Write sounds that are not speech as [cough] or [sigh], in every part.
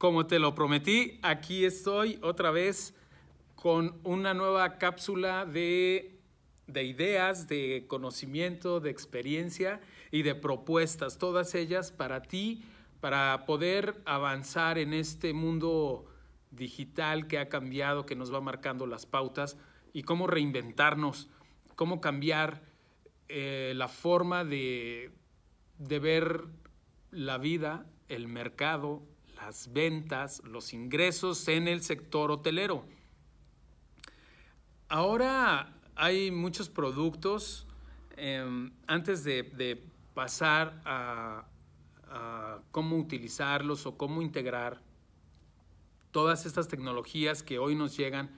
como te lo prometí, aquí estoy otra vez con una nueva cápsula de, de, ideas, de conocimiento, de experiencia y de propuestas, todas ellas para ti, para poder avanzar en este mundo digital que ha cambiado, que nos va marcando las pautas y cómo reinventarnos, cómo cambiar eh, la forma de, de ver la vida, el mercado, las ventas, los ingresos en el sector hotelero. Ahora hay muchos productos. Eh, antes de, pasar a, cómo utilizarlos o cómo integrar todas estas tecnologías que hoy nos llegan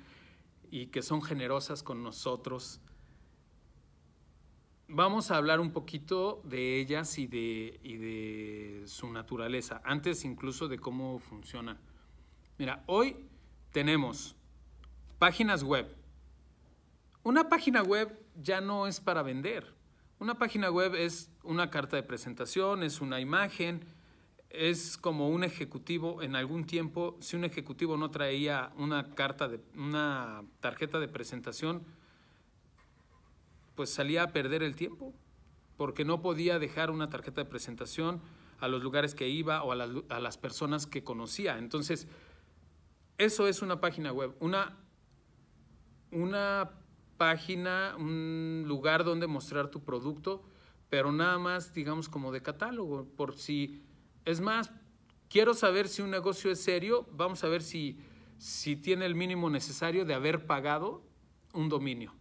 y que son generosas con nosotros, vamos a hablar un poquito de ellas y de, y de su naturaleza, antes incluso de cómo funcionan. Mira, hoy tenemos páginas web. Una página web ya no es para vender. Una página web es una carta de presentación, es una imagen, es como un ejecutivo en algún tiempo, si un ejecutivo no traía una carta de una tarjeta de presentación, pues salía a perder el tiempo, porque no podía dejar una tarjeta de presentación a los lugares que iba o a, la, a las personas que conocía. Entonces, eso es una página web, una, una página, un lugar donde mostrar tu producto, pero nada más, digamos, como de catálogo, por si, es más, quiero saber si un negocio es serio, vamos a ver si, si tiene el mínimo necesario de haber pagado un dominio.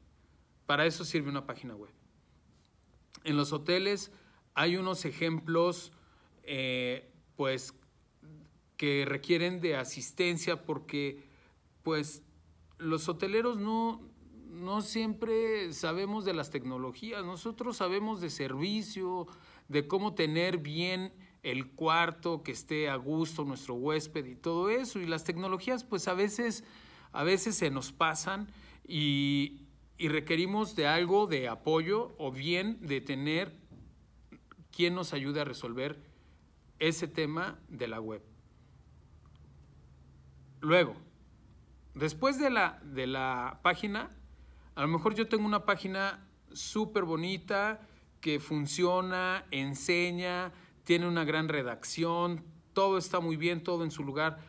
Para eso sirve una página web. En los hoteles hay unos ejemplos, eh, pues, que requieren de asistencia porque, pues, los hoteleros no, no siempre sabemos de las tecnologías. Nosotros sabemos de servicio, de cómo tener bien el cuarto, que esté a gusto nuestro huésped y todo eso. Y las tecnologías, pues, a veces, a veces se nos pasan y, y requerimos de algo de apoyo o bien de tener quien nos ayude a resolver ese tema de la web. Luego, después de la, de la página, a lo mejor yo tengo una página súper bonita que funciona, enseña, tiene una gran redacción, todo está muy bien, todo en su lugar,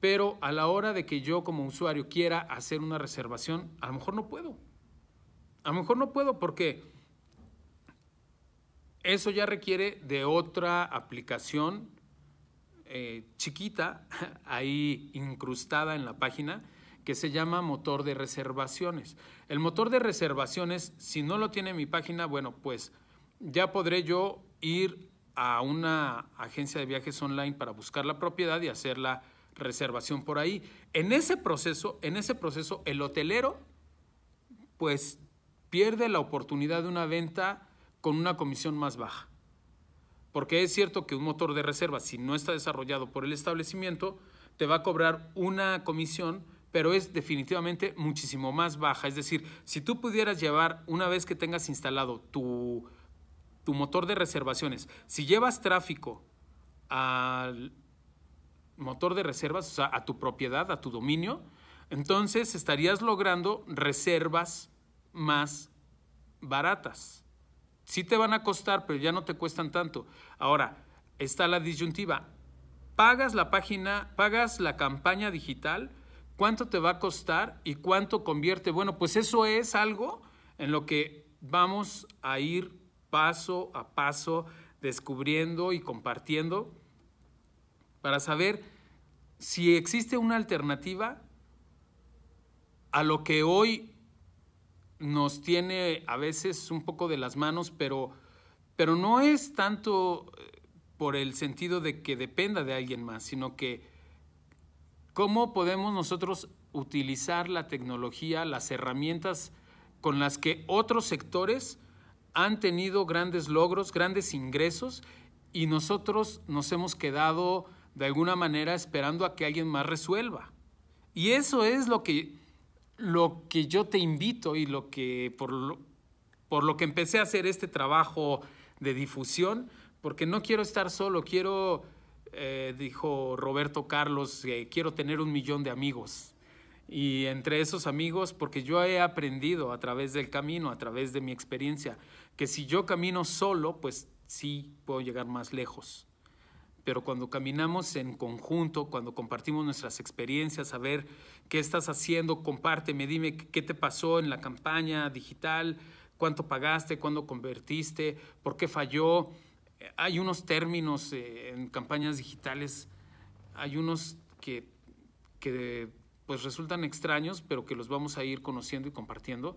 pero a la hora de que yo como usuario quiera hacer una reservación, a lo mejor no puedo. A lo mejor no puedo porque eso ya requiere de otra aplicación eh, chiquita [laughs] ahí incrustada en la página que se llama motor de reservaciones. El motor de reservaciones, si no lo tiene mi página, bueno, pues ya podré yo ir a una agencia de viajes online para buscar la propiedad y hacer la reservación por ahí. En ese proceso, en ese proceso, el hotelero, pues pierde la oportunidad de una venta con una comisión más baja. Porque es cierto que un motor de reserva, si no está desarrollado por el establecimiento, te va a cobrar una comisión, pero es definitivamente muchísimo más baja. Es decir, si tú pudieras llevar, una vez que tengas instalado tu, tu motor de reservaciones, si llevas tráfico al motor de reservas, o sea, a tu propiedad, a tu dominio, entonces estarías logrando reservas más baratas. Sí te van a costar, pero ya no te cuestan tanto. Ahora, está la disyuntiva. Pagas la página, pagas la campaña digital, ¿cuánto te va a costar y cuánto convierte? Bueno, pues eso es algo en lo que vamos a ir paso a paso descubriendo y compartiendo para saber si existe una alternativa a lo que hoy nos tiene a veces un poco de las manos, pero, pero no es tanto eh, por el sentido de que dependa de alguien más, sino que cómo podemos nosotros utilizar la tecnología, las herramientas con las que otros sectores han tenido grandes logros, grandes ingresos, y nosotros nos hemos quedado de alguna manera esperando a que alguien más resuelva. Y eso es lo que lo que yo te invito y lo que por lo, por lo que empecé a hacer este trabajo de difusión, porque no quiero estar solo, quiero eh, dijo Roberto Carlos, quiero tener un millón de amigos. Y entre esos amigos, porque yo he aprendido a través del camino, a través de mi experiencia, que si yo camino solo, pues sí puedo llegar más lejos. Pero cuando caminamos en conjunto, cuando compartimos nuestras experiencias, a ver qué estás haciendo, compárteme, dime qué te pasó en la campaña digital, cuánto pagaste, cuándo convertiste, por qué falló. Hay unos términos eh, en campañas digitales, hay unos que, que pues resultan extraños, pero que los vamos a ir conociendo y compartiendo.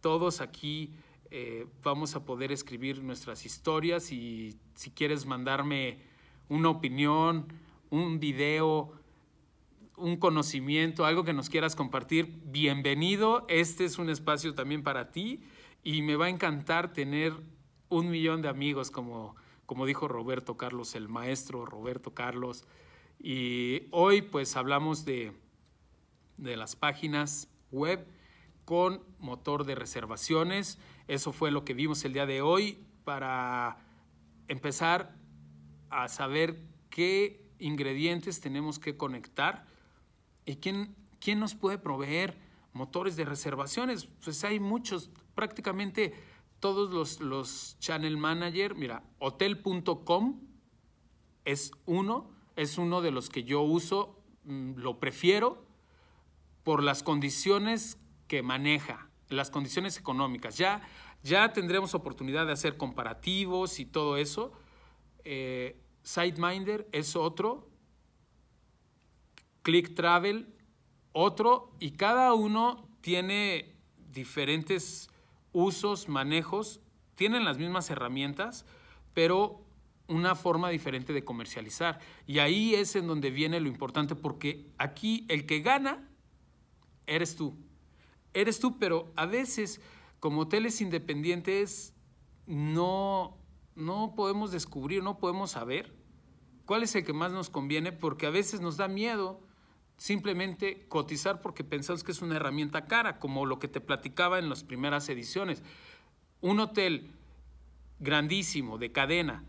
Todos aquí eh, vamos a poder escribir nuestras historias y si quieres mandarme una opinión, un video, un conocimiento, algo que nos quieras compartir, bienvenido. Este es un espacio también para ti y me va a encantar tener un millón de amigos, como, como dijo Roberto Carlos, el maestro Roberto Carlos. Y hoy pues hablamos de, de las páginas web con motor de reservaciones. Eso fue lo que vimos el día de hoy para empezar a saber qué ingredientes tenemos que conectar y quién, quién nos puede proveer motores de reservaciones. Pues hay muchos, prácticamente todos los, los channel manager. Mira, hotel.com es uno, es uno de los que yo uso, mm, lo prefiero por las condiciones que maneja, las condiciones económicas. Ya, ya tendremos oportunidad de hacer comparativos y todo eso. Eh, SiteMinder es otro. Click Travel otro. Y cada uno tiene diferentes usos, manejos. Tienen las mismas herramientas, pero una forma diferente de comercializar. Y ahí es en donde viene lo importante, porque aquí el que gana eres tú eres tú, pero a veces como hoteles independientes no, no podemos descubrir, no podemos saber cuál es el que más nos conviene, porque a veces nos da miedo simplemente cotizar porque pensamos que es una herramienta cara, como lo que te platicaba en las primeras ediciones. Un hotel grandísimo, de cadena,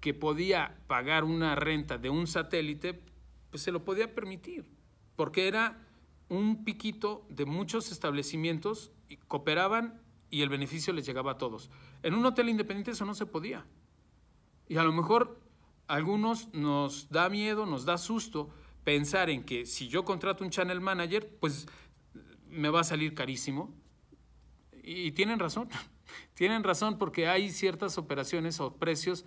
que podía pagar una renta de un satélite, pues se lo podía permitir, porque era un piquito de muchos establecimientos y cooperaban y el beneficio les llegaba a todos. En un hotel independiente eso no se podía. Y a lo mejor a algunos nos da miedo, nos da susto pensar en que si yo contrato un channel manager, pues me va a salir carísimo. Y tienen razón, [laughs] tienen razón porque hay ciertas operaciones o precios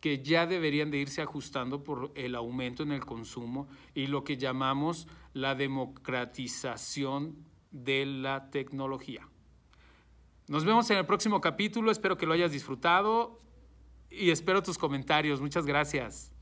que ya deberían de irse ajustando por el aumento en el consumo y lo que llamamos la democratización de la tecnología. Nos vemos en el próximo capítulo, espero que lo hayas disfrutado y espero tus comentarios. Muchas gracias.